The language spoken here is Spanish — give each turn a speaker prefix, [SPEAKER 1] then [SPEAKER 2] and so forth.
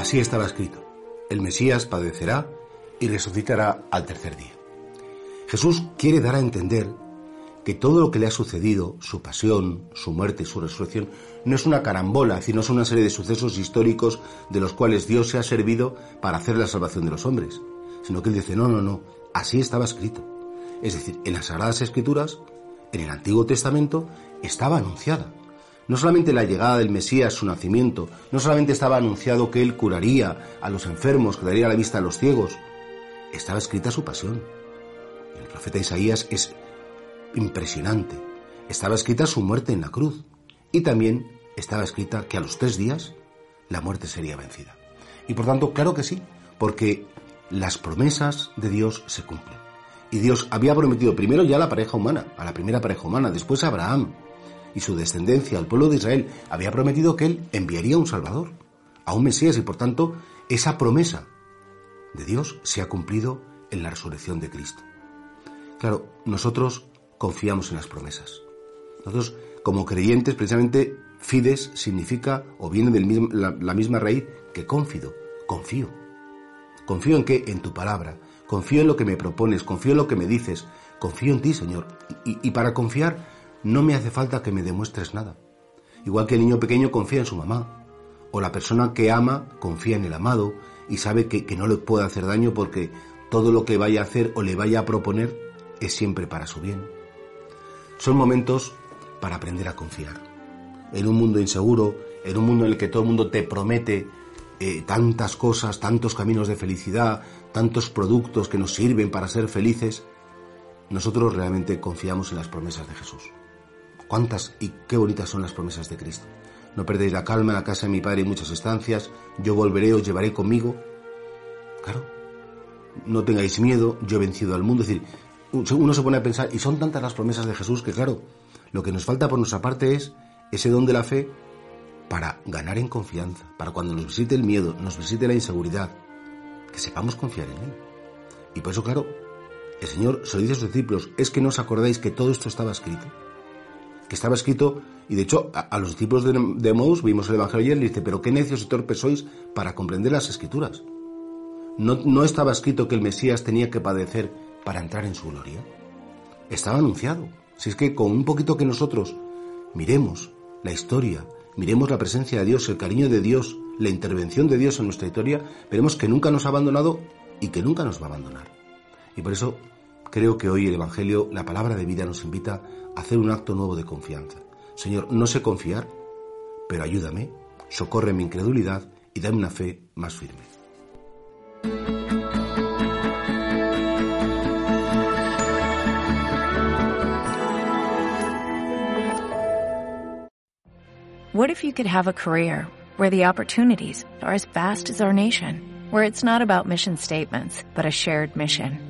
[SPEAKER 1] Así estaba escrito. El Mesías padecerá y resucitará al tercer día. Jesús quiere dar a entender que todo lo que le ha sucedido, su pasión, su muerte y su resurrección, no es una carambola, es decir, no es una serie de sucesos históricos de los cuales Dios se ha servido para hacer la salvación de los hombres, sino que él dice, no, no, no, así estaba escrito. Es decir, en las Sagradas Escrituras, en el Antiguo Testamento, estaba anunciada. No solamente la llegada del Mesías, su nacimiento, no solamente estaba anunciado que él curaría a los enfermos, que daría la vista a los ciegos, estaba escrita su pasión. El profeta Isaías es impresionante. Estaba escrita su muerte en la cruz y también estaba escrita que a los tres días la muerte sería vencida. Y por tanto, claro que sí, porque las promesas de Dios se cumplen. Y Dios había prometido primero ya a la pareja humana, a la primera pareja humana, después a Abraham y su descendencia, al pueblo de Israel, había prometido que él enviaría un Salvador, a un Mesías, y por tanto esa promesa de Dios se ha cumplido en la resurrección de Cristo. Claro, nosotros confiamos en las promesas. Nosotros, como creyentes, precisamente, fides significa, o viene de la, misma raíz que confido, confío. Confío en qué? En tu palabra. Confío en lo que me propones, confío en lo que me dices, confío en ti, Señor. Y para confiar no me hace falta que me demuestres nada. Igual que el niño pequeño confía en su mamá, o la persona que ama confía en el amado y sabe que, que no le puede hacer daño porque todo lo que vaya a hacer o le vaya a proponer es siempre para su bien. Son momentos para aprender a confiar. En un mundo inseguro, en un mundo en el que todo el mundo te promete eh, tantas cosas, tantos caminos de felicidad, tantos productos que nos sirven para ser felices, nosotros realmente confiamos en las promesas de Jesús. Cuántas y qué bonitas son las promesas de Cristo. No perdéis la calma en la casa de mi Padre y muchas estancias, yo volveré, os llevaré conmigo. Claro, no tengáis miedo, yo he vencido al mundo. Es decir, uno se pone a pensar, y son tantas las promesas de Jesús que, claro, lo que nos falta por nuestra parte es ese don de la fe para ganar en confianza, para cuando nos visite el miedo, nos visite la inseguridad, que sepamos confiar en Él. Y por eso, claro, el Señor se lo dice a sus discípulos, es que no os acordáis que todo esto estaba escrito. Que estaba escrito, y de hecho a, los discípulos de, de vimos el Evangelio ayer, y dice, pero qué necios y torpes sois para comprender las escrituras. No, no estaba escrito que el Mesías tenía que padecer para entrar en su gloria. Estaba anunciado. Si es que con un poquito que nosotros miremos la historia, miremos la presencia de Dios, el cariño de Dios, la intervención de Dios en nuestra historia, veremos que nunca nos ha abandonado y que nunca nos va a abandonar. Y por eso creo que hoy el Evangelio, la palabra de vida, nos invita a hacer un acto nuevo de confianza. Señor, no sé confiar, pero ayúdame, socorre mi incredulidad y dame una fe más firme.
[SPEAKER 2] What if you could have a career where the opportunities are as vast as our nation, where it's not about mission statements, but a shared mission?